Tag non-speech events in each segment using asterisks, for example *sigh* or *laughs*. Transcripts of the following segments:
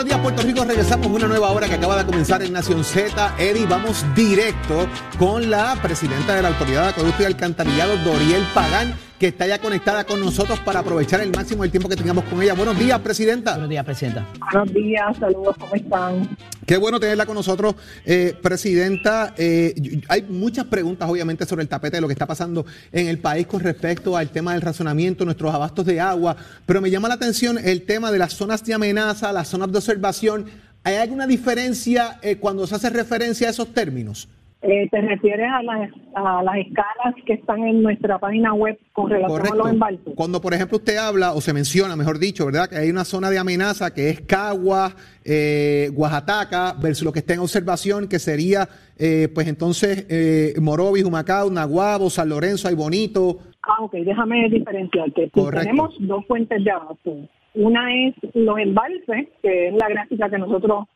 buenos días, Puerto Rico. Regresamos a una nueva hora que acaba de comenzar en Nación Z. Eddie, vamos directo con la presidenta de la Autoridad de Acueducto y Alcantarillado, Doriel Pagán, que está ya conectada con nosotros para aprovechar el máximo del tiempo que tengamos con ella. Buenos días, presidenta. Buenos días, presidenta. Buenos días, saludos, ¿cómo están? Qué bueno tenerla con nosotros, eh, presidenta. Eh, hay muchas preguntas, obviamente, sobre el tapete de lo que está pasando en el país con respecto al tema del razonamiento, nuestros abastos de agua, pero me llama la atención el tema de las zonas de amenaza, las zonas de observación. ¿Hay alguna diferencia eh, cuando se hace referencia a esos términos? Eh, ¿Te refieres a las, a las escalas que están en nuestra página web con relación a los embalses? Cuando, por ejemplo, usted habla o se menciona, mejor dicho, ¿verdad? Que hay una zona de amenaza que es Cagua, eh, Oaxaca, versus lo que está en observación, que sería, eh, pues entonces, eh, Morovis, Humacao, Naguabo, San Lorenzo, hay Bonito. Ah, ok, déjame diferenciarte. Tenemos dos fuentes de abasto. Una es los embalses, que es la gráfica que nosotros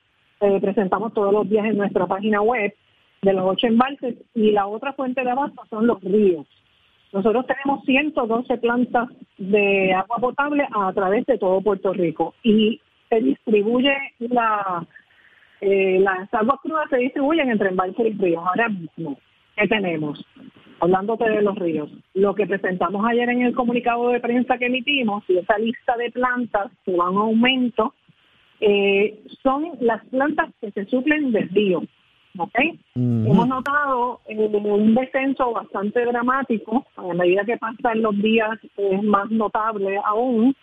eh, presentamos todos los días en nuestra página web de los ocho embalses y la otra fuente de abasto son los ríos. Nosotros tenemos 112 plantas de agua potable a través de todo Puerto Rico y se distribuye la eh, las aguas crudas se distribuyen entre embalses y ríos. Ahora mismo, ¿qué tenemos? Hablándote de los ríos, lo que presentamos ayer en el comunicado de prensa que emitimos y esa lista de plantas que van a aumento eh, son las plantas que se suplen del río. ¿Ok? Hemos notado eh, un descenso bastante dramático, a medida que pasan los días es más notable aún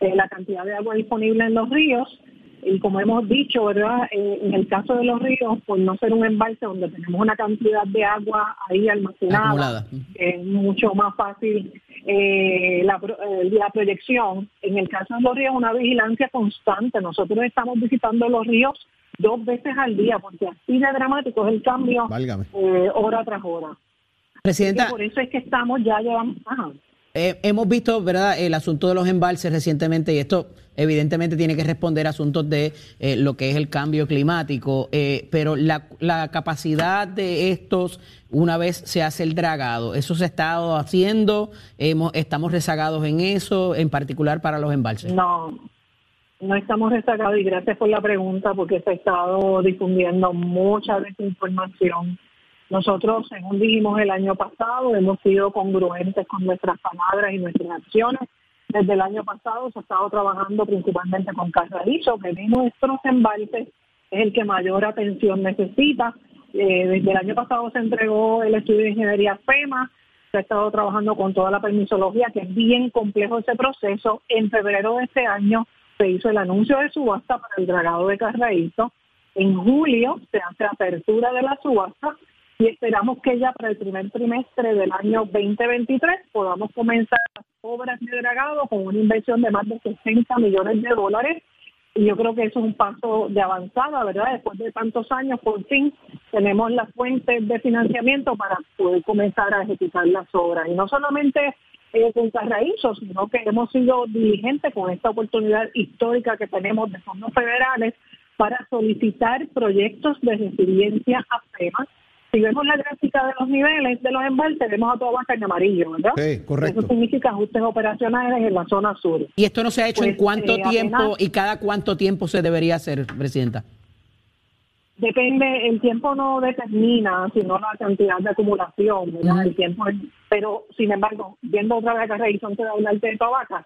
eh, la cantidad de agua disponible en los ríos y como hemos dicho, ¿verdad? Eh, en el caso de los ríos, por no ser un embalse donde tenemos una cantidad de agua ahí almacenada, es mucho más fácil eh, la, la proyección. En el caso de los ríos, una vigilancia constante. Nosotros estamos visitando los ríos dos veces al día, porque así de dramático es el cambio eh, hora tras hora. Presidenta. por eso es que estamos ya llevamos. Eh, hemos visto, ¿verdad?, el asunto de los embalses recientemente y esto evidentemente tiene que responder a asuntos de eh, lo que es el cambio climático, pero la, la, capacidad de estos, una vez se hace el dragado, eso se ha estado haciendo, hemos, estamos rezagados en eso, en particular para los embalses. No, no estamos rezagados y gracias por la pregunta porque se ha estado difundiendo mucha desinformación. Nosotros, según dijimos el año pasado, hemos sido congruentes con nuestras palabras y nuestras acciones. Desde el año pasado se ha estado trabajando principalmente con Carralizo, que de nuestros embalses es el que mayor atención necesita. Eh, desde el año pasado se entregó el estudio de ingeniería FEMA, se ha estado trabajando con toda la permisología, que es bien complejo ese proceso. En febrero de este año se hizo el anuncio de subasta para el dragado de Carraíto. En julio se hace apertura de la subasta y esperamos que ya para el primer trimestre del año 2023 podamos comenzar las obras de dragado con una inversión de más de 60 millones de dólares. Y yo creo que eso es un paso de avanzada, ¿verdad? Después de tantos años, por fin tenemos las fuentes de financiamiento para poder comenzar a ejecutar las obras. Y no solamente eh, con Carraízo, sino que hemos sido diligentes con esta oportunidad histórica que tenemos de fondos federales para solicitar proyectos de resiliencia a FEMA. Si vemos la gráfica de los niveles de los embalses, vemos a toda baja en amarillo, ¿verdad? Sí, correcto. Eso significa ajustes operacionales en la zona sur. ¿Y esto no se ha hecho en pues, cuánto eh, tiempo y cada cuánto tiempo se debería hacer, Presidenta? Depende, el tiempo no determina, sino la cantidad de acumulación, El tiempo, pero sin embargo, viendo otra vez la revisión que da el de Tobaca,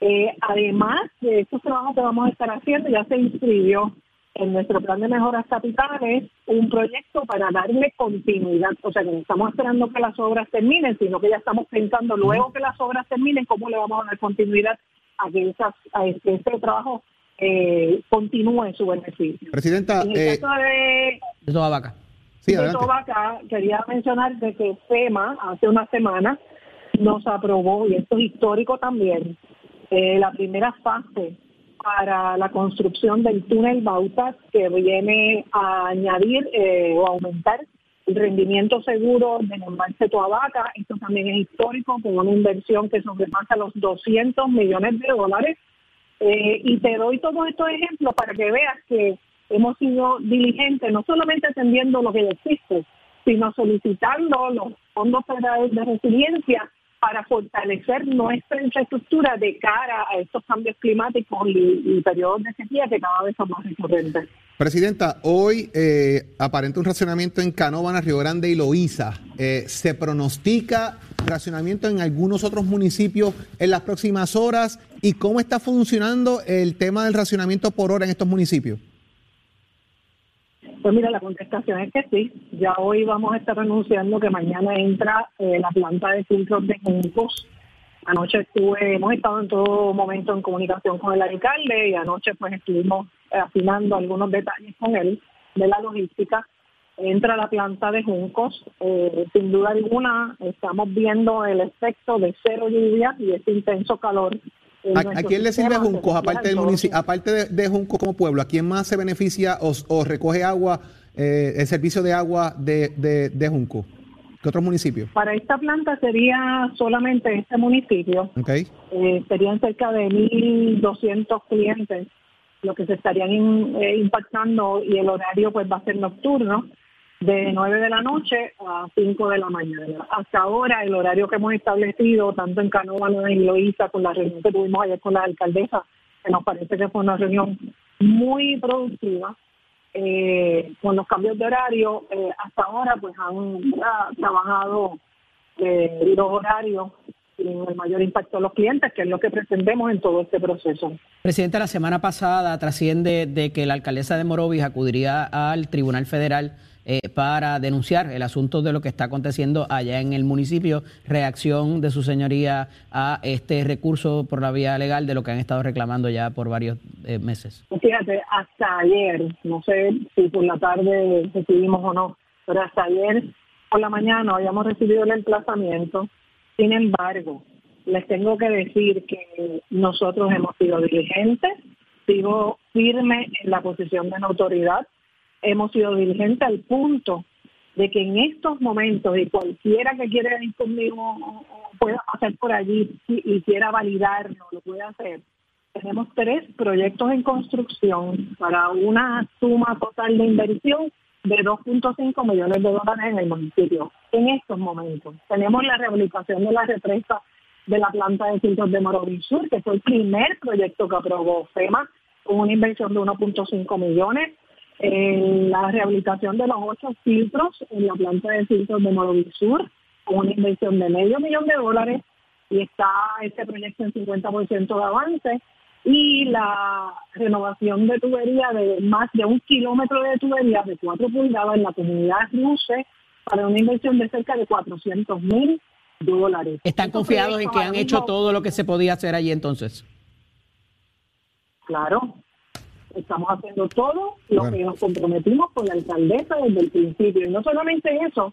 eh, además de estos trabajos que vamos a estar haciendo, ya se inscribió en nuestro plan de mejoras capitales un proyecto para darle continuidad, o sea que no estamos esperando que las obras terminen, sino que ya estamos pensando luego que las obras terminen, cómo le vamos a dar continuidad a que, esas, a que este trabajo eh, continúe en su beneficio. Presidenta, en el eh, caso de, de toda vaca. Sí, de toda vaca, quería mencionar de que FEMA hace una semana nos aprobó, y esto es histórico también, eh, la primera fase para la construcción del túnel Bautas que viene a añadir eh, o aumentar el rendimiento seguro del embalse Toabaca. Esto también es histórico con una inversión que sobrepasa los 200 millones de dólares eh, y te doy todos estos ejemplos para que veas que hemos sido diligentes, no solamente atendiendo lo que existe, sino solicitando los fondos federales de resiliencia para fortalecer nuestra infraestructura de cara a estos cambios climáticos y, periodos de sequía que cada vez son más recurrentes. Presidenta, hoy eh, aparenta un racionamiento en Canóvana, Río Grande y Loíza. Eh, ¿Se pronostica racionamiento en algunos otros municipios en las próximas horas? ¿Y cómo está funcionando el tema del racionamiento por hora en estos municipios? Pues mira, la contestación es que sí. Ya hoy vamos a estar anunciando que mañana entra eh, la planta de filtros de Juncos. Anoche estuve, hemos estado en todo momento en comunicación con el alcalde y anoche pues estuvimos afinando algunos detalles con él de la logística. Entra la planta de Juncos. Eh, sin duda alguna estamos viendo el efecto de cero lluvia y ese intenso calor ¿A, quién le sirve Juncos, aparte del municipio, aparte de, Juncos como pueblo? ¿A quién más se beneficia o, recoge agua, eh, el servicio de agua de, de, Junco? ¿Qué otros municipios? Para esta planta sería solamente este municipio. Okay. Eh, serían cerca de 1.200 clientes lo que se estarían eh, impactando y el horario pues va a ser nocturno de 9 de la noche a 5 de la mañana. Hasta ahora el horario que hemos establecido, tanto en Canóvana y Loíza, con la reunión que tuvimos ayer con la alcaldesa, que nos parece que fue una reunión muy productiva, eh, con los cambios de horario, eh, hasta ahora pues han trabajado eh, los horarios sin el mayor impacto a los clientes, que es lo que pretendemos en todo este proceso. Presidenta, la semana pasada trasciende de que la alcaldesa de Morovis acudiría al Tribunal Federal eh, para denunciar el asunto de lo que está aconteciendo allá en el municipio. Reacción de su señoría a este recurso por la vía legal de lo que han estado reclamando ya por varios eh, meses. Fíjate, hasta ayer, no sé si por la tarde recibimos o no, pero hasta ayer por la mañana habíamos recibido el emplazamiento. Sin embargo, les tengo que decir que nosotros hemos sido diligentes, sigo firme en la posición de la autoridad hemos sido diligentes al punto de que en estos momentos, y cualquiera que quiera ir conmigo pueda pasar por allí y, quiera validarlo, lo puede hacer. Tenemos tres proyectos en construcción para una suma total de inversión de 2.5 millones de dólares en el municipio. En estos momentos tenemos la rehabilitación de la represa de la planta de filtros de Morovis Sur, que fue el primer proyecto que aprobó FEMA, con una inversión de 1.5 millones en la rehabilitación de los ocho filtros en la planta de filtros de Sur, con una inversión de medio millón de dólares, y está este proyecto en 50% de avance, y la renovación de tubería de más de un kilómetro de tubería de cuatro pulgadas en la comunidad Luce, para una inversión de cerca de 400 mil dólares. ¿Están confiados en que han hecho todo lo que se podía hacer allí entonces? Claro, Estamos haciendo todo lo que nos comprometimos con la alcaldesa desde el principio. Y no solamente eso,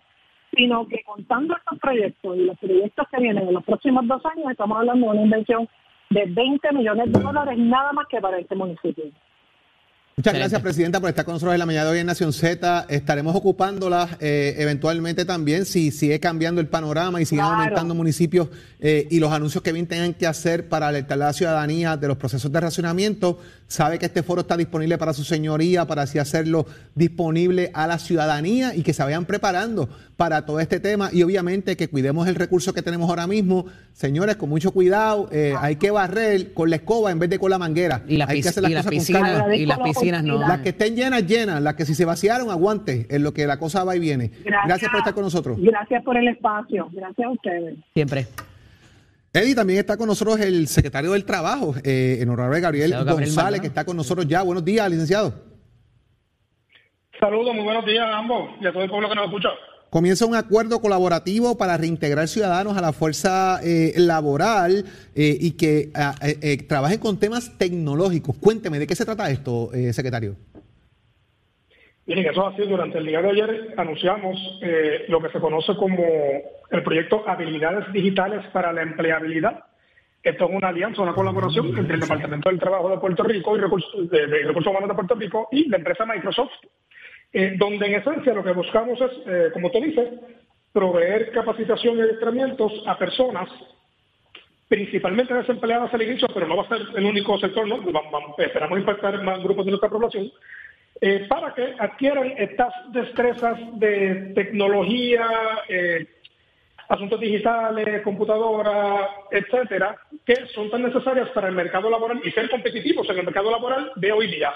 sino que contando estos proyectos y los proyectos que vienen en los próximos dos años, estamos hablando de una inversión de 20 millones de dólares nada más que para este municipio. Muchas gracias, Presidenta, por estar con nosotros en la mañana de hoy en Nación Z. Estaremos ocupándola eh, eventualmente también si sigue cambiando el panorama y siguen aumentando municipios eh, y los anuncios que bien tengan que hacer para alertar a la ciudadanía de los procesos de racionamiento. Sabe que este foro está disponible para su señoría, para así hacerlo disponible a la ciudadanía y que se vayan preparando para todo este tema y obviamente que cuidemos el recurso que tenemos ahora mismo. Señores, con mucho cuidado, eh, hay que barrer con la escoba en vez de con la manguera. Y, hay que hacer las cosas con y las piscinas no. Las que estén llenas, llenas. Las que si se vaciaron, aguante, en lo que la cosa va y viene. Gracias, por estar con nosotros. Gracias por el espacio. Gracias a ustedes. Siempre. Eddie, también está con nosotros el secretario del Trabajo, eh, en honorable Gabriel, González, que está con nosotros ya. Buenos días, licenciado. Saludos, muy buenos días a ambos y a todo el pueblo que nos escucha comienza un acuerdo colaborativo para reintegrar ciudadanos a la fuerza eh, laboral eh, y que ah, eh, trabajen con temas tecnológicos. Cuénteme, ¿de qué se trata esto, secretario? Miren, eso ha sido durante el día de ayer anunciamos lo que se conoce como el proyecto Habilidades Digitales para la Empleabilidad. Esto es una alianza, una colaboración entre el Departamento del Trabajo de Puerto Rico y Recursos, de Recursos Humanos de Puerto Rico y la empresa Microsoft eh, donde en esencia lo que buscamos es, eh, como te dice, proveer capacitación y adiestramientos a personas, principalmente desempleadas al inicio, pero no va a ser el único sector, ¿no? esperamos impactar más grupos de nuestra población, eh, para que adquieran estas destrezas de tecnología, asuntos digitales, computadora, etcétera, que son tan necesarias para el mercado laboral y ser competitivos en el mercado laboral de hoy día.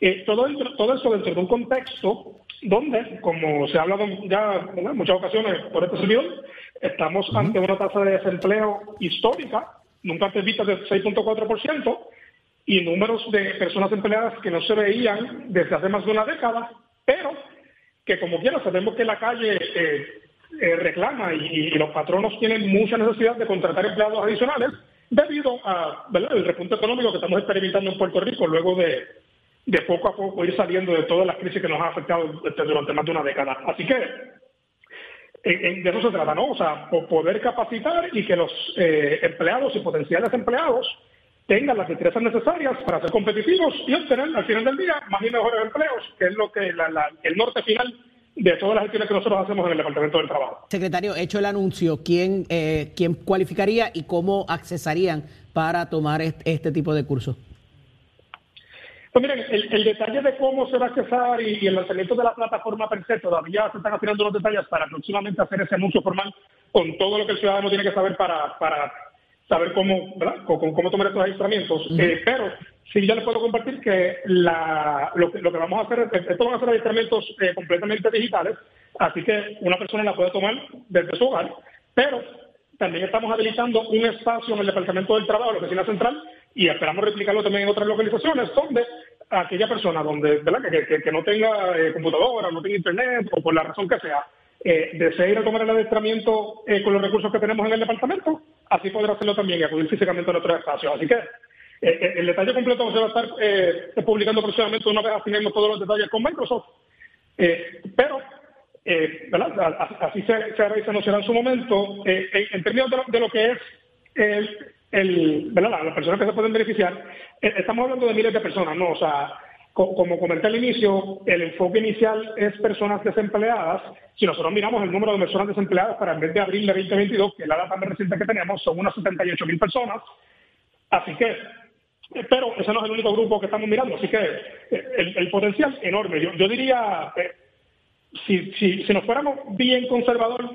Eh, todo, todo eso dentro de un contexto donde, como se ha hablado ya en muchas ocasiones por este servidor, estamos ante una tasa de desempleo histórica, nunca antes vista de 6.4%, y números de personas empleadas que no se veían desde hace más de una década, pero que como quiera sabemos que la calle eh, eh, reclama y, los patronos tienen mucha necesidad de contratar empleados adicionales debido al repunte económico que estamos experimentando en Puerto Rico luego de, de poco a poco ir saliendo de todas las crisis que nos han afectado este, durante más de una década. Así que de eso se trata, ¿no? O sea, poder capacitar y que los eh, empleados y potenciales empleados tengan las destrezas necesarias para ser competitivos y obtener al final del día más y mejores empleos, que es lo que el norte final de todas las acciones que nosotros hacemos en el Departamento del Trabajo. Secretario, hecho el anuncio, ¿quién, eh, ¿quién cualificaría y cómo accesarían para tomar este tipo de curso? Pues miren, el, detalle de cómo se va a accesar y, el lanzamiento de la plataforma per se, todavía se están afinando los detalles para próximamente hacer ese anuncio formal con todo lo que el ciudadano tiene que saber para, para saber cómo, cómo, tomar estos adiestramientos. Eh, pero sí ya les puedo compartir que la, lo, que vamos a hacer, esto van a ser adiestramientos eh, completamente digitales, así que una persona la puede tomar desde su hogar, pero también estamos habilitando un espacio en el Departamento del Trabajo, la Oficina Central, y esperamos replicarlo también en otras localizaciones donde aquella persona donde ¿verdad? Que, no tenga eh, computadora, no tenga internet o por la razón que sea, eh, desee ir a tomar el adiestramiento eh, con los recursos que tenemos en el departamento, así podrá hacerlo también y acudir físicamente a nuestro espacio. Así que eh, el detalle completo se va a estar publicando próximamente una vez afinemos todos los detalles con Microsoft. pero ¿verdad? así se, se se anunciará en su momento. En, términos de lo, que es el, el, ¿verdad? las personas que se pueden beneficiar, eh, estamos hablando de miles de personas, ¿no? O sea, como comenté al inicio, el enfoque inicial es personas desempleadas. Si nosotros miramos el número de personas desempleadas para el mes de abril de 2022, que es la data más reciente que tenemos, son unas 78 mil personas. Así que, eh, pero ese no es el único grupo que estamos mirando. Así que eh, el, potencial enorme. Yo, yo diría, si, si, si nos fuéramos bien conservadores,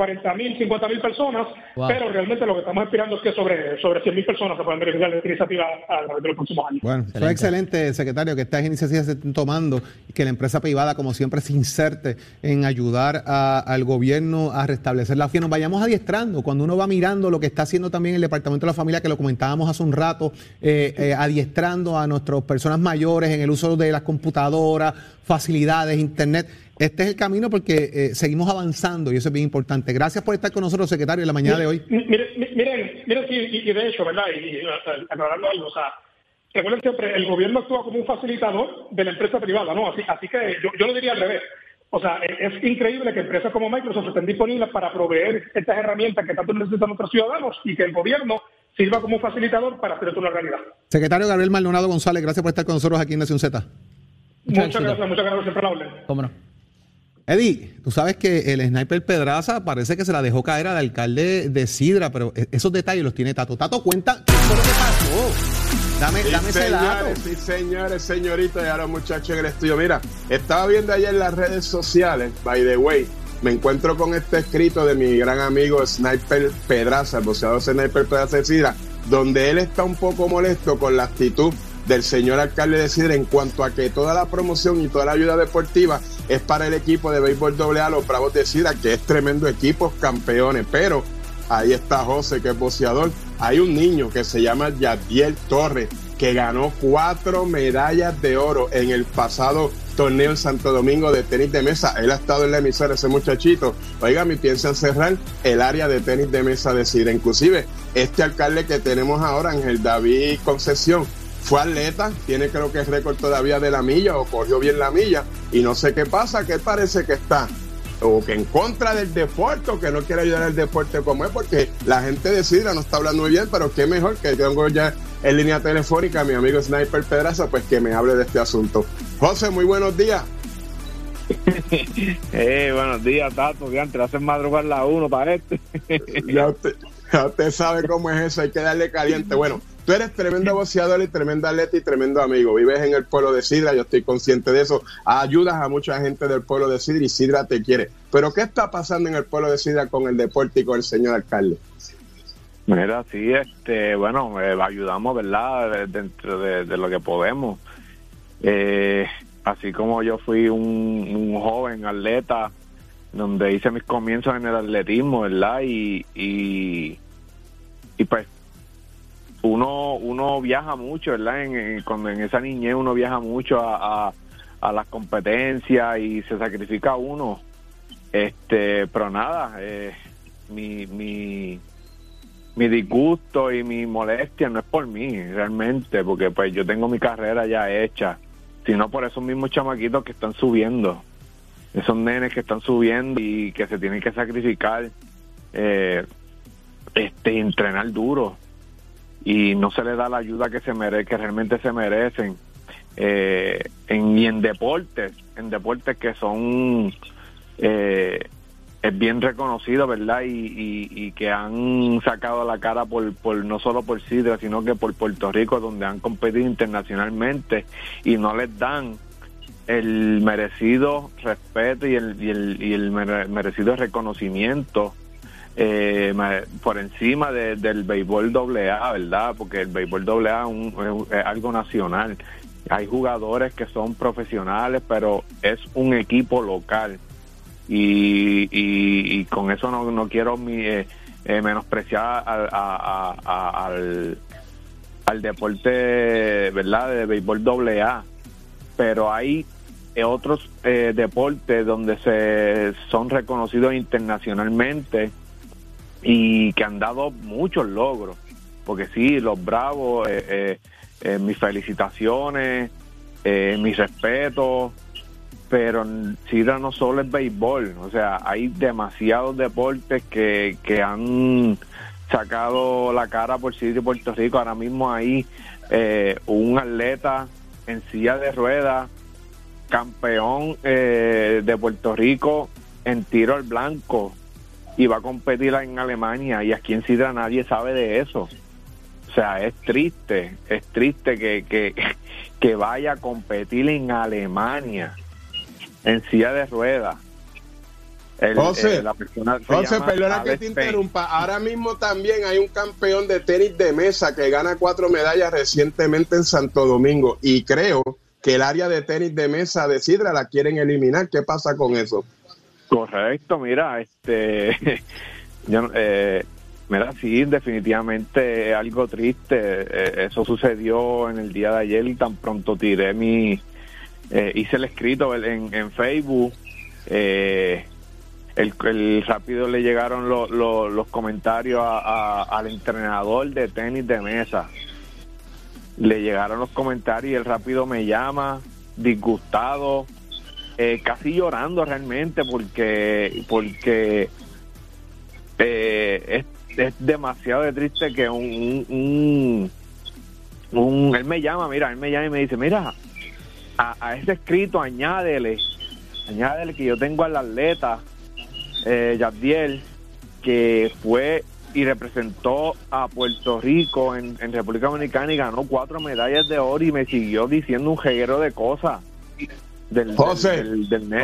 40 mil, 50 mil personas, pero realmente lo que estamos esperando es que sobre, sobre 100 mil personas se puedan beneficiar de esta iniciativa a través de los próximos años. Bueno, fue excelente, secretario, que estas iniciativas se estén tomando y que la empresa privada, como siempre, se inserte en ayudar al gobierno a restablecer la fe. Nos vayamos adiestrando. Cuando uno va mirando lo que está haciendo también el Departamento de la Familia, que lo comentábamos hace un rato, eh, eh, adiestrando a nuestras personas mayores en el uso de las computadoras, facilidades, internet este es el camino porque eh, seguimos avanzando y eso es bien importante. Gracias por estar con nosotros, secretario, en la mañana de hoy. Miren, miren, miren y, de hecho, ¿verdad? Y, aclarando algo, o sea, recuerden siempre, el gobierno actúa como un facilitador de la empresa privada, ¿no? Así, así que yo, yo lo diría al revés. O sea, es, increíble que empresas como Microsoft estén disponibles para proveer estas herramientas que tanto necesitan nuestros ciudadanos y que el gobierno sirva como facilitador para hacer esto una realidad. Secretario Gabriel Maldonado González, gracias por estar con nosotros aquí en Nación Z. Muchas, gracias, muchas gracias, siempre hablen. Cómo no. Eddie, tú sabes que el sniper Pedraza parece que se la dejó caer al alcalde de Sidra, pero e-, esos detalles los tiene Tato. Tato, cuenta qué fue lo que pasó. Dame, dame ese dato. Sí, señores, señoritas y ahora muchachos en el estudio. Mira, estaba viendo ayer en las redes sociales, by the way, me encuentro con este escrito de mi gran amigo Sniper Pedraza, el boxeador Sniper Pedraza de Sidra, donde él está un poco molesto con la actitud del señor alcalde de Sidra en cuanto a que toda la promoción y toda la ayuda deportiva es para el equipo de béisbol AA, los Bravos de Sidra, que es tremendo equipo, campeones, pero ahí está José, que es boceador. Hay un niño que se llama Yadiel Torres, que ganó cuatro medallas de oro en el pasado torneo en Santo Domingo de tenis de mesa. Él ha estado en la emisora, ese muchachito. Oiga, mi piensan cerrar el área de tenis de mesa de Sidra. Inclusive, este alcalde que tenemos ahora, Ángel David Concesión, fue atleta, tiene creo que es récord todavía de la milla o corrió bien la milla y no sé qué pasa, que parece que está o que en contra del deporte o que no quiere ayudar al deporte como es, porque la gente de Sidra no está hablando muy bien, pero qué mejor que tengo ya en línea telefónica a mi amigo Sniper Pedraza, pues que me hable de este asunto. José, muy buenos días. *laughs* eh, buenos días, Tato. Ya te hacen madrugar la uno para este. ya, usted, ya usted sabe cómo es eso, hay que darle caliente. Bueno, tú eres tremendo boxeador y tremendo atleta y tremendo amigo. Vives en el pueblo de Sidra, yo estoy consciente de eso. Ayudas a mucha gente del pueblo de Sidra y Sidra te quiere. Pero ¿qué está pasando en el pueblo de Sidra con el deporte y con el señor alcalde? Mira, sí, este, bueno, eh, ayudamos, ¿verdad? Dentro de, lo que podemos. Eh, así como yo fui un, joven atleta, donde hice mis comienzos en el atletismo, ¿verdad? Y, y, pues uno uno viaja mucho, ¿verdad? En, cuando en esa niñez uno viaja mucho a, a, las competencias y se sacrifica uno. Este, pero nada, eh, mi, mi, mi disgusto y mi molestia no es por mí, realmente, porque pues yo tengo mi carrera ya hecha, sino por esos mismos chamaquitos que están subiendo, esos nenes que están subiendo y que se tienen que sacrificar, eh, este, entrenar duro y no se les da la ayuda que se mere que realmente se merecen. Eh, en, y en deportes, en deportes que son eh, es bien reconocido, ¿verdad? Y, y, que han sacado la cara por, por no solo por Sidra, sino que por Puerto Rico, donde han competido internacionalmente y no les dan el merecido respeto y el, y el, y el merecido reconocimiento eh, por encima del béisbol AA, ¿verdad? Porque el béisbol AA es, es algo nacional. Hay jugadores que son profesionales, pero es un equipo local y, y, con eso no, no quiero mi, eh, eh, menospreciar al, al, deporte, ¿verdad?, de béisbol doble A, pero hay otros eh, deportes donde se son reconocidos internacionalmente y que han dado muchos logros, porque sí, los Bravos, mis felicitaciones, mis respetos, pero Sidra no solo es béisbol, o sea, hay demasiados deportes que, que han sacado la cara por Sidra y Puerto Rico. Ahora mismo hay eh, un atleta en silla de ruedas, campeón eh, de Puerto Rico en tiro al blanco y va a competir en Alemania y aquí en Sidra nadie sabe de eso. O sea, es triste, es triste que, que, *laughs* que vaya a competir en Alemania en silla de ruedas. José, eh, José perdona que te interrumpa. Ahora mismo también hay un campeón de tenis de mesa que gana cuatro medallas recientemente en Santo Domingo y creo que el área de tenis de mesa de Sidra la quieren eliminar. ¿Qué pasa con eso? Correcto, mira, este, *laughs* yo, eh, mira, sí, definitivamente algo triste. Eh, eso sucedió en el día de ayer y tan pronto tiré mi eh, hice el escrito en, en Facebook. Eh, el, rápido le llegaron los comentarios al entrenador de tenis de mesa. Le llegaron los comentarios y el rápido me llama disgustado, eh, casi llorando realmente porque porque es, es, demasiado triste que un, un, un, él me llama, mira, él me llama y me dice, mira, a, ese escrito añádele, añádele que yo tengo al atleta eh, que fue y representó a Puerto Rico en, República Dominicana y ganó cuatro medallas de oro y me siguió diciendo un jeguero de cosas. Del, José,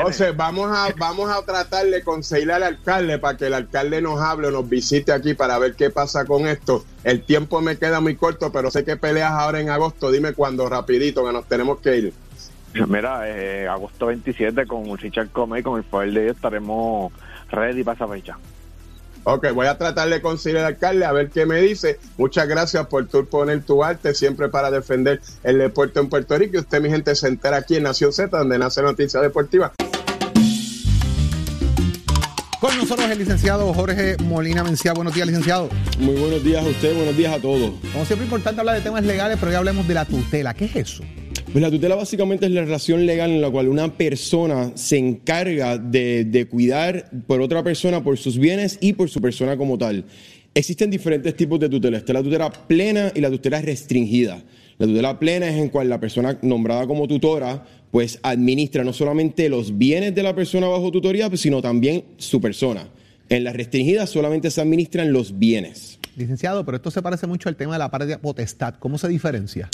José, vamos a, vamos a tratar de conseguirle al alcalde para que el alcalde nos hable o nos visite aquí para ver qué pasa con esto. El tiempo me queda muy corto, pero sé que peleas ahora en agosto. Dime cuándo, rapidito, que nos tenemos que ir. Mira, eh, agosto 27 con Richard Comey, con el poder de Dios, estaremos ready para esa fecha. Ok, voy a tratar de conseguir al alcalde a ver qué me dice. Muchas gracias por tu poner tu arte siempre para defender el deporte en Puerto Rico. Y usted, mi gente, se entera aquí en Nación Z, donde nace Noticias Deportiva. Con nosotros el licenciado Jorge Molina Mencía. Buenos días, licenciado. Muy buenos días a usted, buenos días a todos. Como siempre, importante hablar de temas legales, pero ya hablemos de la tutela. ¿Qué es eso? Pues la tutela básicamente es la relación legal en la cual una persona se encarga de, cuidar por otra persona, por sus bienes y por su persona como tal. Existen diferentes tipos de tutela. Está la tutela plena y la tutela restringida. La tutela plena es en cual la persona nombrada como tutora pues administra no solamente los bienes de la persona bajo tutoría, sino también su persona. En las restringidas solamente se administran los bienes. Licenciado, pero esto se parece mucho al tema de la patria potestad. ¿Cómo se diferencia?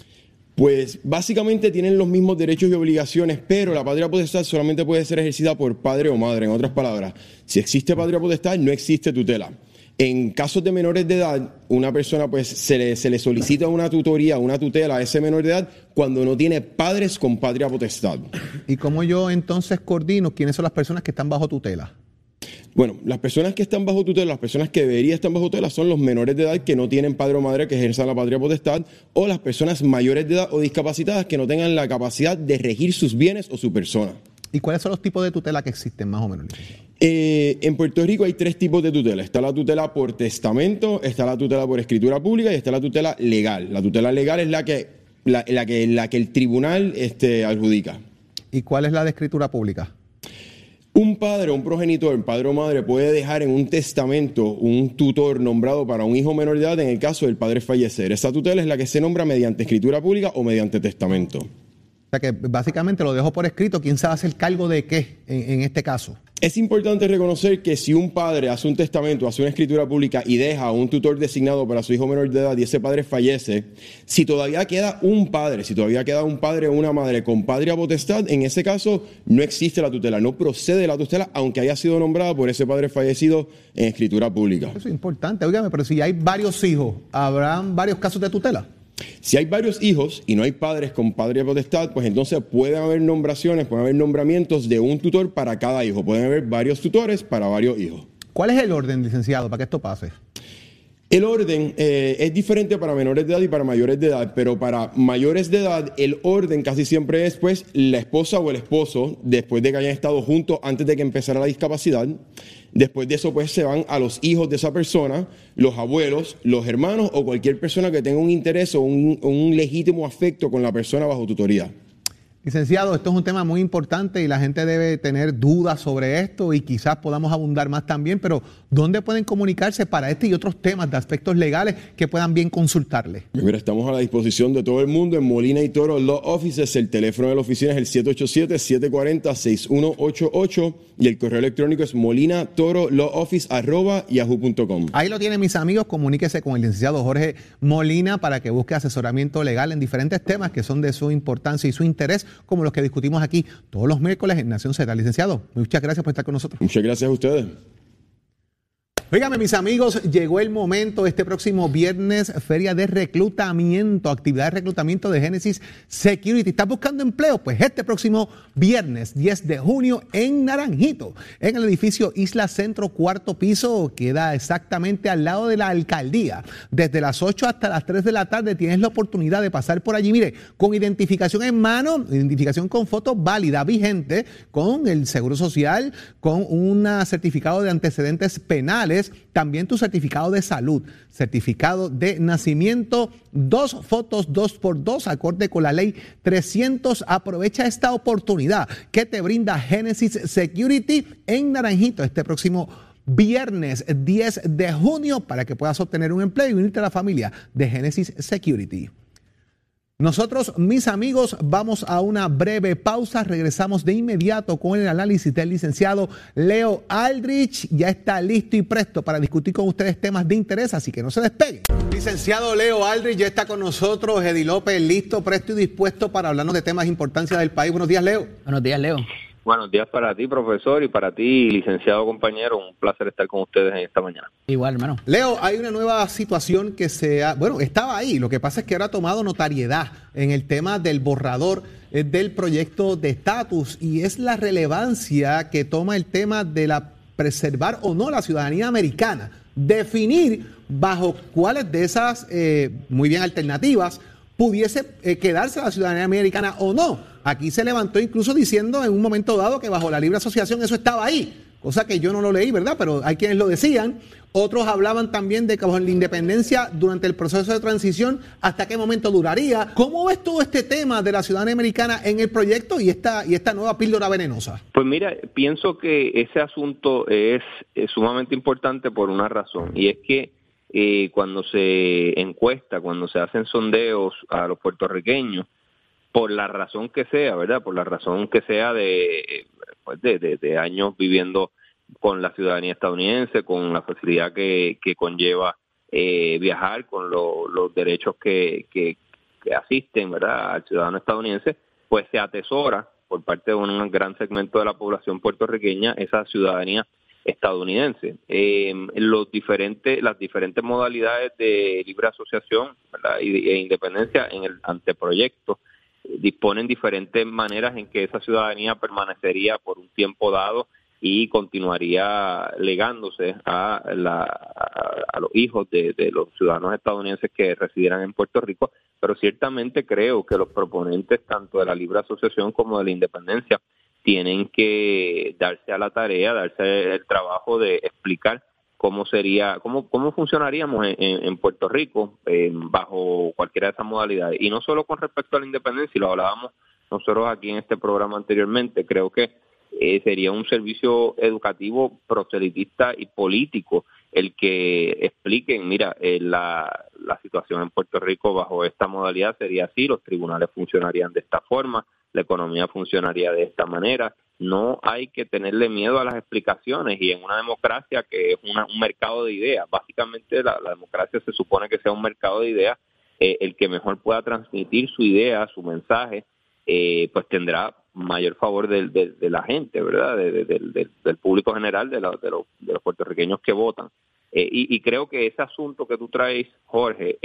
Pues básicamente tienen los mismos derechos y obligaciones, pero la patria potestad solamente puede ser ejercida por padre o madre. En otras palabras, si existe patria potestad, no existe tutela. En casos de menores de edad, una persona pues se le, se le solicita una tutoría, una tutela a ese menor de edad cuando no tiene padres con patria potestad. ¿Y cómo yo entonces coordino quiénes son las personas que están bajo tutela? Bueno, las personas que están bajo tutela, las personas que deberían estar bajo tutela son los menores de edad que no tienen padre o madre que ejerzan la patria potestad o las personas mayores de edad o discapacitadas que no tengan la capacidad de regir sus bienes o su persona. ¿Y cuáles son los tipos de tutela que existen más o menos? Eh, en Puerto Rico hay tres tipos de tutela. Está la tutela por testamento, está la tutela por escritura pública y está la tutela legal. La tutela legal es la que, la, que, la que el tribunal este, adjudica. ¿Y cuál es la de escritura pública? Un padre o un progenitor, padre o madre, puede dejar en un testamento un tutor nombrado para un hijo menor de edad en el caso del padre fallecer. Esa tutela es la que se nombra mediante escritura pública o mediante testamento. O sea que básicamente lo dejo por escrito. ¿Quién se hace el cargo de qué en este caso? Es importante reconocer que si un padre hace un testamento, hace una escritura pública y deja a un tutor designado para su hijo menor de edad y ese padre fallece, si todavía queda un padre, si todavía queda un padre o una madre con patria potestad, en ese caso no existe la tutela, no procede la tutela, aunque haya sido nombrada por ese padre fallecido en escritura pública. Eso es importante, óigame, pero si hay varios hijos, ¿habrán varios casos de tutela? Si hay varios hijos y no hay padres con padre potestad, pues entonces pueden haber nombraciones, pueden haber nombramientos de un tutor para cada hijo. Pueden haber varios tutores para varios hijos. ¿Cuál es el orden, licenciado, para que esto pase? El orden eh, es diferente para menores de edad y para mayores de edad, pero para mayores de edad el orden casi siempre es pues la esposa o el esposo, después de que hayan estado juntos antes de que empezara la discapacidad. Después de eso pues se van a los hijos de esa persona, los abuelos, los hermanos o cualquier persona que tenga un interés o un legítimo afecto con la persona bajo tutoría. Licenciado, esto es un tema muy importante y la gente debe tener dudas sobre esto y quizás podamos abundar más también, pero ¿dónde pueden comunicarse para este y otros temas de aspectos legales que puedan bien consultarle? Mira, estamos a la disposición de todo el mundo en Molina y Toro Law Offices. El teléfono de la oficina es el 787-740-6188 y el correo electrónico es molina toro yahoo.com. Ahí lo tienen mis amigos, comuníquese con el licenciado Jorge Molina para que busque asesoramiento legal en diferentes temas que son de su importancia y su interés como los que discutimos aquí todos los miércoles en Nación Z. Licenciado, muchas gracias por estar con nosotros. Muchas gracias a ustedes. Óigame, mis amigos, llegó el momento este próximo viernes, feria de reclutamiento, actividad de reclutamiento de Genesis Security. ¿Estás buscando empleo? Pues este próximo viernes, 10 de junio, en Naranjito, en el edificio Isla Centro, cuarto piso, queda exactamente al lado de la alcaldía. Desde las 8 hasta las 3 de la tarde tienes la oportunidad de pasar por allí, mire, con identificación en mano, identificación con foto válida, vigente, con el Seguro Social, con un certificado de antecedentes penales también tu certificado de salud, certificado de nacimiento, dos fotos, dos por dos, acorde con la ley 300. Aprovecha esta oportunidad que te brinda Genesis Security en Naranjito este próximo viernes 10 de junio para que puedas obtener un empleo y unirte a la familia de Genesis Security. Nosotros, mis amigos, vamos a una breve pausa. Regresamos de inmediato con el análisis del licenciado Leo Aldrich. Ya está listo y presto para discutir con ustedes temas de interés, así que no se despeguen. Licenciado Leo Aldrich ya está con nosotros. Eddie López, listo, presto y dispuesto para hablarnos de temas de importancia del país. Buenos días, Leo. Buenos días, Leo. Buenos días para ti, profesor, y para ti, licenciado compañero. Un placer estar con ustedes en esta mañana. Igual, hermano. Leo, hay una nueva situación que se ha, bueno, estaba ahí. Lo que pasa es que ahora ha tomado notariedad en el tema del borrador eh, del proyecto de estatus y es la relevancia que toma el tema de la preservar o no la ciudadanía americana. Definir bajo cuáles de esas, eh, muy bien, alternativas pudiese eh, quedarse la ciudadanía americana o no Aquí se levantó incluso diciendo en un momento dado que bajo la libre asociación eso estaba ahí, cosa que yo no lo leí, ¿verdad? Pero hay quienes lo decían. Otros hablaban también de que bajo la independencia durante el proceso de transición, hasta qué momento duraría. ¿Cómo ves todo este tema de la ciudadanía americana en el proyecto y esta, y esta nueva píldora venenosa? Pues mira, pienso que ese asunto es, sumamente importante por una razón, y es que eh, cuando se encuesta, cuando se hacen sondeos a los puertorriqueños, por la razón que sea, ¿verdad? Por la razón que sea de, pues de, de, años viviendo con la ciudadanía estadounidense, con la facilidad que, que conlleva eh, viajar, con los derechos que, que, asisten ¿verdad? al ciudadano estadounidense, pues se atesora por parte de un gran segmento de la población puertorriqueña esa ciudadanía estadounidense. Eh, los diferentes, las diferentes modalidades de libre asociación y e independencia en el anteproyecto disponen diferentes maneras en que esa ciudadanía permanecería por un tiempo dado y continuaría legándose a, a, los hijos de, los ciudadanos estadounidenses que residieran en Puerto Rico, pero ciertamente creo que los proponentes tanto de la libre asociación como de la independencia tienen que darse a la tarea, darse el trabajo de explicar cómo sería, cómo, cómo funcionaríamos en, Puerto Rico bajo cualquiera de esas modalidades. Y no solo con respecto a la independencia, y lo hablábamos nosotros aquí en este programa anteriormente, creo que eh, sería un servicio educativo proselitista y político el que expliquen, mira, eh, la, la situación en Puerto Rico bajo esta modalidad sería así, los tribunales funcionarían de esta forma, la economía funcionaría de esta manera. No hay que tenerle miedo a las explicaciones y en una democracia que es un mercado de ideas, básicamente la, democracia se supone que sea un mercado de ideas, eh, el que mejor pueda transmitir su idea, su mensaje, eh, pues tendrá mayor favor de, de, la gente, ¿verdad? del público general, de, de, los, puertorriqueños que votan. Eh, y, y, creo que ese asunto que tú traes, Jorge,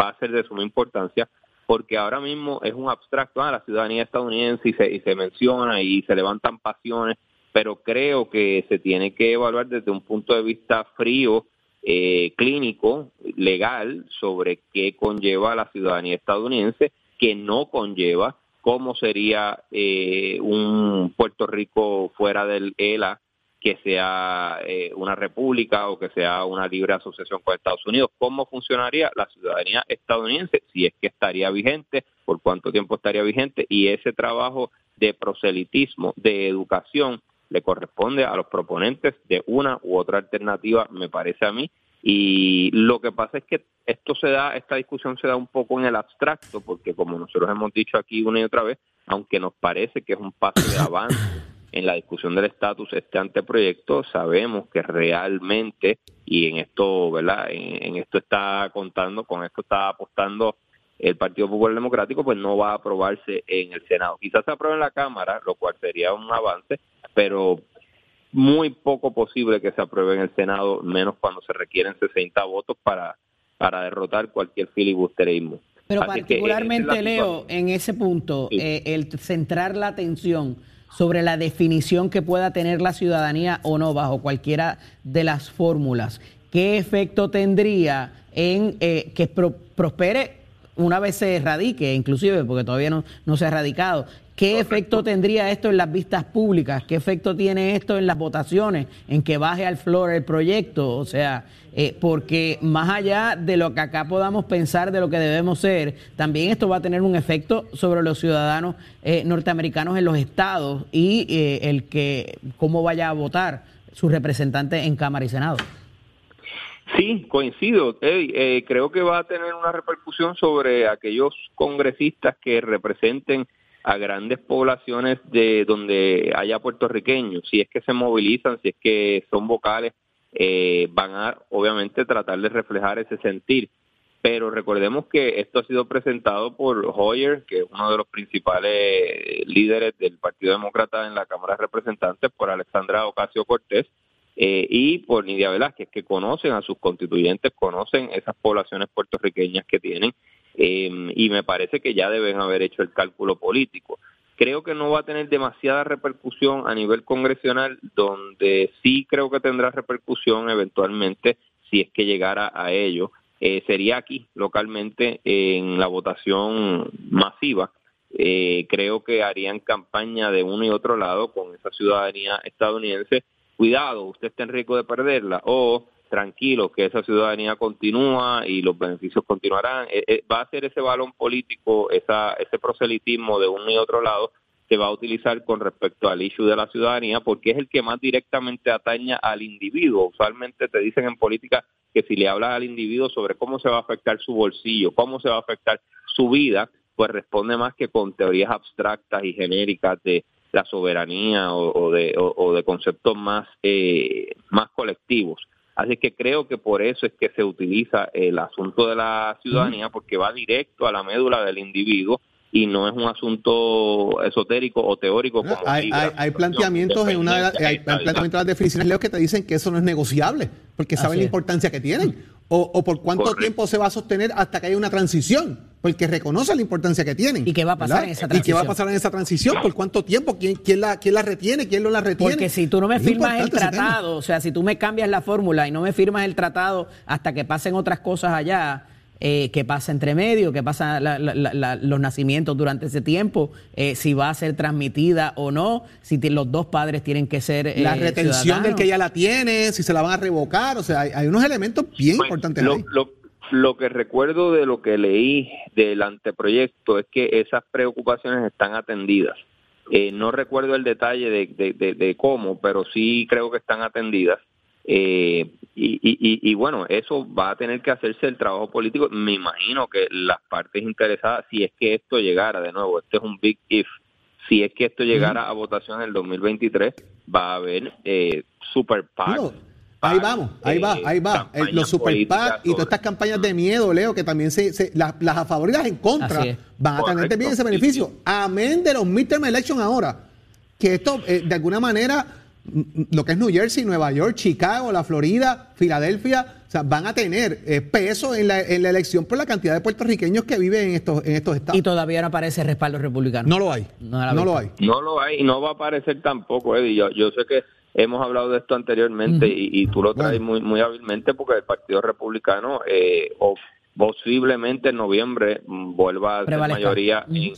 va a ser de suma importancia porque ahora mismo es un abstracto a ah, la ciudadanía estadounidense y se, y se menciona y se levantan pasiones, pero creo que se tiene que evaluar desde un punto de vista frío, eh, clínico, legal, sobre qué conlleva la ciudadanía estadounidense, que no conlleva cómo sería eh, un Puerto Rico fuera del ELA que sea eh, una república o que sea una libre asociación con Estados Unidos. ¿Cómo funcionaría la ciudadanía estadounidense? Si es que estaría vigente, por cuánto tiempo estaría vigente y ese trabajo de proselitismo, de educación, le corresponde a los proponentes de una u otra alternativa, me parece a mí. Y lo que pasa es que esto se da, esta discusión se da un poco en el abstracto, porque como nosotros hemos dicho aquí una y otra vez, aunque nos parece que es un paso de avance en la discusión del estatus este anteproyecto sabemos que realmente y en esto verdad en, esto está contando con esto está apostando el Partido Popular Democrático pues no va a aprobarse en el Senado. Quizás se apruebe en la Cámara lo cual sería un avance pero muy poco posible que se apruebe en el Senado menos cuando se requieren 60 votos para para derrotar cualquier filibusterismo. Pero particularmente Leo en ese punto eh, el centrar la atención sobre la definición que pueda tener la ciudadanía o no bajo cualquiera de las fórmulas. ¿Qué efecto tendría en eh, que prospere una vez se erradique, inclusive porque todavía no, no se ha erradicado? ¿Qué efecto tendría esto en las vistas públicas? ¿Qué efecto tiene esto en las votaciones? ¿En que baje al flor el proyecto? O sea, eh, porque más allá de lo que acá podamos pensar de lo que debemos ser, también esto va a tener un efecto sobre los ciudadanos eh, norteamericanos en los estados y eh, el que cómo vaya a votar sus representantes en Cámara y Senado. Sí, coincido. creo que va a tener una repercusión sobre aquellos congresistas que representen a grandes poblaciones de donde haya puertorriqueños, si es que se movilizan, si es que son vocales, eh, van a obviamente tratar de reflejar ese sentir. Pero recordemos que esto ha sido presentado por Hoyer, que es uno de los principales líderes del Partido Demócrata en la Cámara de Representantes, por Alexandra Ocasio Cortés, eh, y por Nidia Velázquez, que conocen a sus constituyentes, conocen esas poblaciones puertorriqueñas que tienen eh, y me parece que ya deben haber hecho el cálculo político. Creo que no va a tener demasiada repercusión a nivel congresional, donde sí creo que tendrá repercusión eventualmente si es que llegara a ello. Eh, sería aquí, localmente, en la votación masiva. Eh, creo que harían campaña de uno y otro lado con esa ciudadanía estadounidense. Cuidado, usted está en riesgo de perderla. O tranquilo que esa ciudadanía continúa y los beneficios continuarán. Eh, eh, va a ser ese balón político, esa, ese proselitismo de uno y otro lado se va a utilizar con respecto al issue de la ciudadanía porque es el que más directamente ataña al individuo. Usualmente te dicen en política que si le hablas al individuo sobre cómo se va a afectar su bolsillo, cómo se va a afectar su vida, pues responde más que con teorías abstractas y genéricas de la soberanía o, de, o, de conceptos más, eh, más colectivos. Así que creo que por eso es que se utiliza el asunto de la ciudadanía, porque va directo a la médula del individuo y no es un asunto esotérico o teórico como hay, hay, planteamientos en una hay, planteamientos de las definiciones leo que te dicen que eso no es negociable porque saben la importancia que tienen o, o por cuánto tiempo se va a sostener hasta que haya una transición porque reconoce la importancia que tienen y qué va a pasar en esa transición y qué va a pasar en esa transición por cuánto tiempo quién, quién la quién la retiene quién no la retiene porque si tú no me firmas el tratado o sea si tú me cambias la fórmula y no me firmas el tratado hasta que pasen otras cosas allá eh, qué pasa entre medio, qué pasa los nacimientos durante ese tiempo, eh, si va a ser transmitida o no, si los dos padres tienen que ser la eh, retención del que ya la tiene, si se la van a revocar, o sea, hay, unos elementos bien importantes lo, Lo, que recuerdo de lo que leí del anteproyecto es que esas preocupaciones están atendidas. no recuerdo el detalle de cómo, pero sí creo que están atendidas. Eh, y, y, y, bueno, eso va a tener que hacerse el trabajo político. Me imagino que las partes interesadas, si es que esto llegara, de nuevo, este es un big if, si es que esto llegara a votación en el 2023, va a haber eh, super PAC. Ahí vamos, ahí va, ahí va. Eh, los super PAC y todas estas campañas de miedo, Leo, que también se, las, las a favor y las en contra van a tener también ese beneficio. Amén de los midterm elections ahora. Que esto, eh, de alguna manera lo que es New Jersey, Nueva York, Chicago, la Florida, Filadelfia, o sea, van a tener eh, peso en la, en la, elección por la cantidad de puertorriqueños que viven en estos, en estos estados. Y todavía no aparece respaldo republicano. No lo hay. No, lo hay. No lo hay y no va a aparecer tampoco, Eddie. Yo, yo sé que hemos hablado de esto anteriormente y, tú lo traes muy, muy hábilmente porque el Partido Republicano eh, posiblemente en noviembre mm, vuelva a ser mayoría. sí,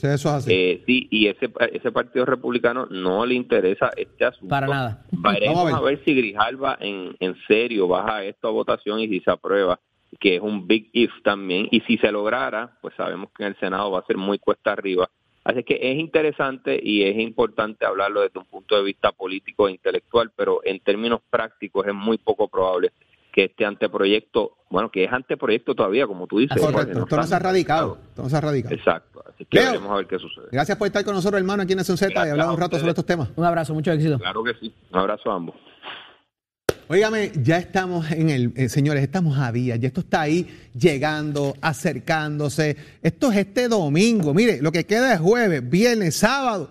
eh, sí, y ese, ese partido republicano no le interesa este asunto. Para nada. Vamos a ver. si Grijalva en, en serio baja esto a votación y si se aprueba, que es un big if también. Y si se lograra, pues sabemos que en el Senado va a ser muy cuesta arriba. Así que es interesante y es importante hablarlo desde un punto de vista político e intelectual, pero en términos prácticos es muy poco probable que este anteproyecto, bueno, que es anteproyecto todavía, como tú dices. Correcto, esto no se ha radicado. se ha radicado. Exacto. Así que veremos a ver qué sucede. Gracias por estar con nosotros, hermano, aquí en Nación Z y hablar un rato sobre estos temas. Un abrazo, mucho éxito. Claro que sí. Un abrazo a ambos. Óigame, ya estamos en el, eh, señores, estamos a días, ya esto está ahí llegando, acercándose. Esto es este domingo, mire, lo que queda es jueves, viernes, sábado,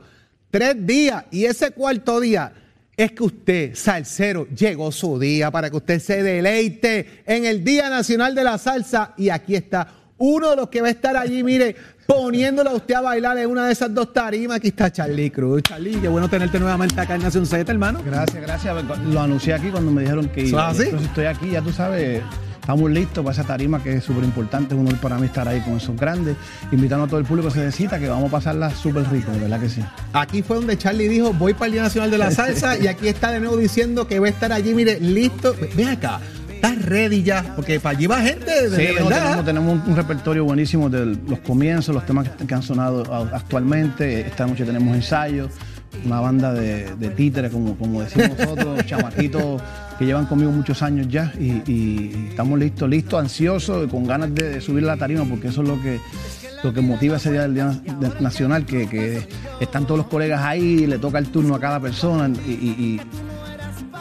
tres días y ese cuarto día es que usted, salsero, llegó su día para que usted se deleite en el Día Nacional de la Salsa. Y aquí está uno de los que va a estar allí, mire, poniéndolo a usted a bailar en una de esas dos tarimas. Aquí está Charlie Cruz. Charlie, qué bueno tenerte nuevamente acá en Nación Z, hermano. Gracias, gracias. Lo anuncié aquí cuando me dijeron que iba. Entonces estoy aquí, ya tú sabes Estamos listos para esa tarima que es súper importante. Es un honor para mí estar ahí con esos grandes, invitando a todo el público que se necesita, que vamos a pasarla súper rico, ¿verdad que sí? Aquí fue donde Charlie dijo, voy para el Día Nacional de la *laughs* Salsa, y aquí está de nuevo diciendo que va a estar allí, mire, listo. Ven acá, estás ready ya, porque para allí va gente de, verdad. tenemos, un, repertorio buenísimo de los comienzos, los temas que, han sonado actualmente. Esta noche tenemos ensayos, una banda de, de títeres, como, como decimos *laughs* nosotros, chamaquitos que llevan conmigo muchos años ya y, estamos listos, listos, ansiosos, con ganas de, subir la tarima porque eso es lo que, lo que motiva ese día del Día Nacional, que, están todos los colegas ahí, le toca el turno a cada persona y,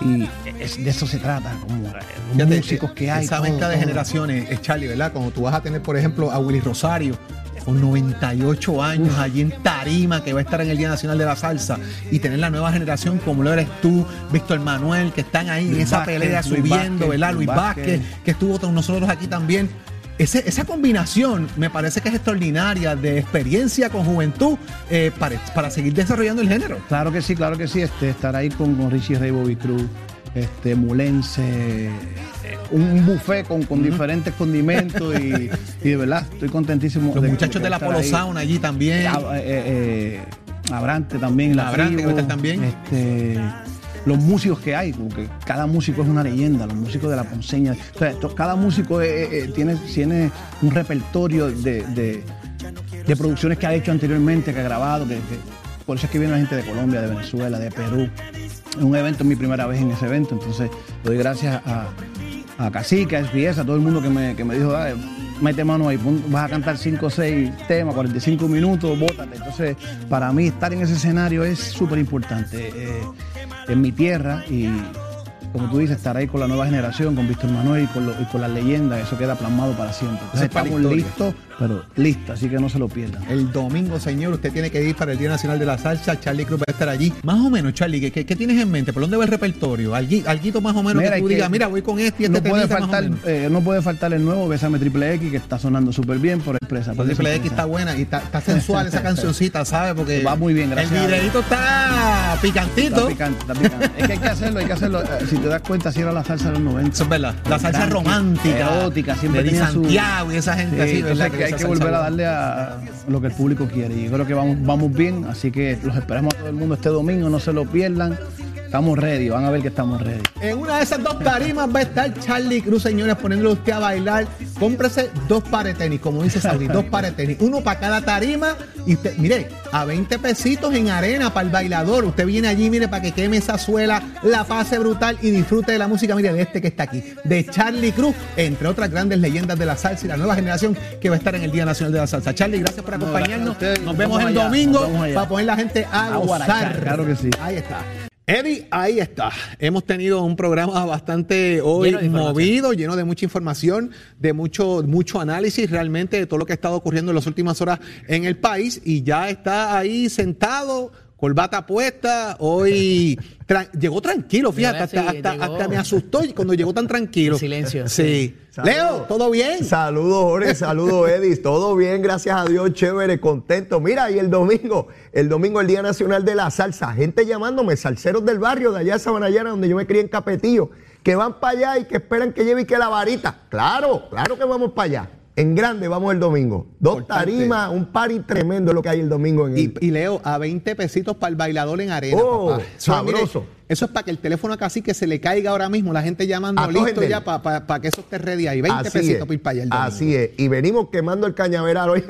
de eso se trata, como los músicos que hay. Esa venta de generaciones, es Charlie, ¿verdad? Cuando tú vas a tener, por ejemplo, a Willy Rosario, con 98 años allí en Tarima, que va a estar en el Día Nacional de la Salsa, y tener la nueva generación como lo eres tú, Víctor Manuel, que están ahí en esa pelea subiendo, ¿verdad? Luis Vázquez, que estuvo con nosotros aquí también. Esa combinación me parece que es extraordinaria de experiencia con juventud eh, para, seguir desarrollando el género. Claro que sí, claro que sí. Este, estar ahí con, con Richie Ray Bobby Cruz, este, Mulense, un buffet con, con diferentes condimentos *laughs* y, de verdad estoy contentísimo. Los muchachos de, la Polo Sound allí también. Ah, eh, eh, Abrante también. La Abrante también. Este, los músicos que hay, porque cada músico es una leyenda, los músicos de la Ponceña. cada músico eh, tiene, tiene un repertorio de, de, producciones que ha hecho anteriormente, que ha grabado, que, por eso es que viene la gente de Colombia, de Venezuela, de Perú. Es un evento, es mi primera vez en ese evento, entonces doy gracias a, a Cacique, a SBS, a todo el mundo que me, que me dijo, mete mano ahí, vas a cantar 5 o 6 temas, 45 minutos, bótate. Entonces, para mí estar en ese escenario es súper importante. Eh, en mi tierra y como tú dices, estar ahí con la nueva generación, con Víctor Manuel y con, y con las leyendas, eso queda plasmado para siempre. Entonces, estamos listos pero lista, así que no se lo pierdan. El domingo, señor, usted tiene que ir para el Día Nacional de la Salsa. Charlie Cruz va a estar allí. Más o menos, Charlie, ¿qué, qué, tienes en mente? ¿Por dónde va el repertorio? Alguito más o menos que tú digas, mira, voy con este y este no puede faltar, eh, No puede faltar el nuevo Besame Triple X, que está sonando súper bien por empresa. Por Triple X está buena y está, sensual esa *laughs* cancioncita, ¿sabes? Porque va muy bien, gracias. El videito está picantito. Está picante, está picante. es que hay que hacerlo, hay que hacerlo. Eh, si te das cuenta, si era la salsa de los 90. Eso es verdad. La salsa romántica. Erótica, siempre de Santiago y esa gente así, ¿verdad? Que hay que volver a darle lo que el público quiere. Y yo creo que vamos, vamos bien, así que los esperamos a todo el mundo este domingo, no se lo pierdan. Estamos ready, van a ver que estamos ready. En una de esas dos tarimas va a estar Charlie Cruz, señores, poniéndole usted a bailar. Cómprese dos pares de tenis, como dice Saudi, dos pares de tenis, uno para cada tarima. Y usted, mire, a 20 pesitos en arena para el bailador. Usted viene allí, mire, para que queme esa suela, la pase brutal y disfrute de la música, mire, de este que está aquí, de Charlie Cruz, entre otras grandes leyendas de la salsa y la nueva generación que va a estar en el Día Nacional de la Salsa. Charlie, gracias por acompañarnos. Nos vemos el domingo para poner la gente a, gozar. Claro que sí. Ahí está. Eddie, ahí está. Hemos tenido un programa bastante hoy movido, lleno de mucha información, de mucho, mucho análisis realmente de todo lo que ha estado ocurriendo en las últimas horas en el país y ya está ahí sentado corbata puesta, hoy *laughs* llegó tranquilo, fíjate, hasta, me asustó cuando llegó tan tranquilo. silencio. Sí. Leo, ¿todo bien? Saludos, Jorge, saludos, *laughs* Edis. Todo bien, gracias a Dios, chévere, contento. Mira, y el domingo, el domingo, el Día Nacional de la Salsa. Gente llamándome, salseros del barrio de allá de Sabanayana, donde yo me crié en Capetillo, que van para allá y que esperan que lleve y que la varita. Claro, claro que vamos para allá. En grande vamos el domingo. Dos tarimas, un party tremendo lo que hay el domingo en el... y, Leo, a 20 pesitos para el bailador en arena, oh, papá. Sabroso. eso es para que el teléfono casi que se le caiga ahora mismo, la gente llamando listo ya para que eso esté ready ahí. 20 pesitos para ir para allá el domingo. Así es. Y venimos quemando el cañaveral *laughs* hoy.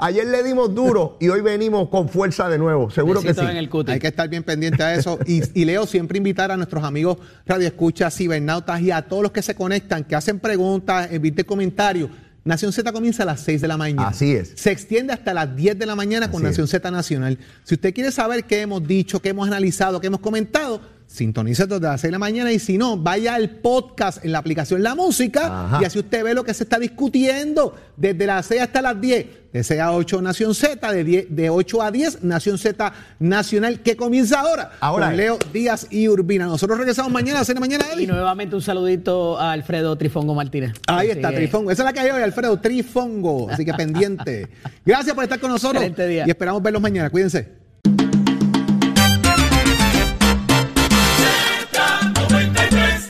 Ayer le dimos duro y hoy venimos con fuerza de nuevo. Seguro que sí. Hay que estar bien pendiente a eso. y, y, Leo, siempre invitar a nuestros amigos Radio Escucha, cibernautas y a todos los que se conectan, que hacen preguntas, eviten comentarios Nación Z comienza a las 6 de la mañana. Así es. Se extiende hasta las 10 de la mañana con Nación Z Nacional. Si usted quiere saber qué hemos dicho, qué hemos analizado, qué hemos comentado, sintonice desde las 6 de la mañana y si no, vaya al podcast en la aplicación La Música y así usted ve lo que se está discutiendo desde las 6 hasta las 10 de 6 a 8 Nación Z, de, de 8 a 10 Nación Z Nacional, que comienza ahora, ahora con Leo Díaz y Urbina. Nosotros regresamos mañana a de mañana. Y nuevamente un saludito a Alfredo Trifongo Martínez. Ahí está, Trifongo. Esa es la que hay hoy, Alfredo Trifongo. Así que pendiente. *laughs* Gracias por estar con nosotros. Y esperamos verlos mañana. Cuídense.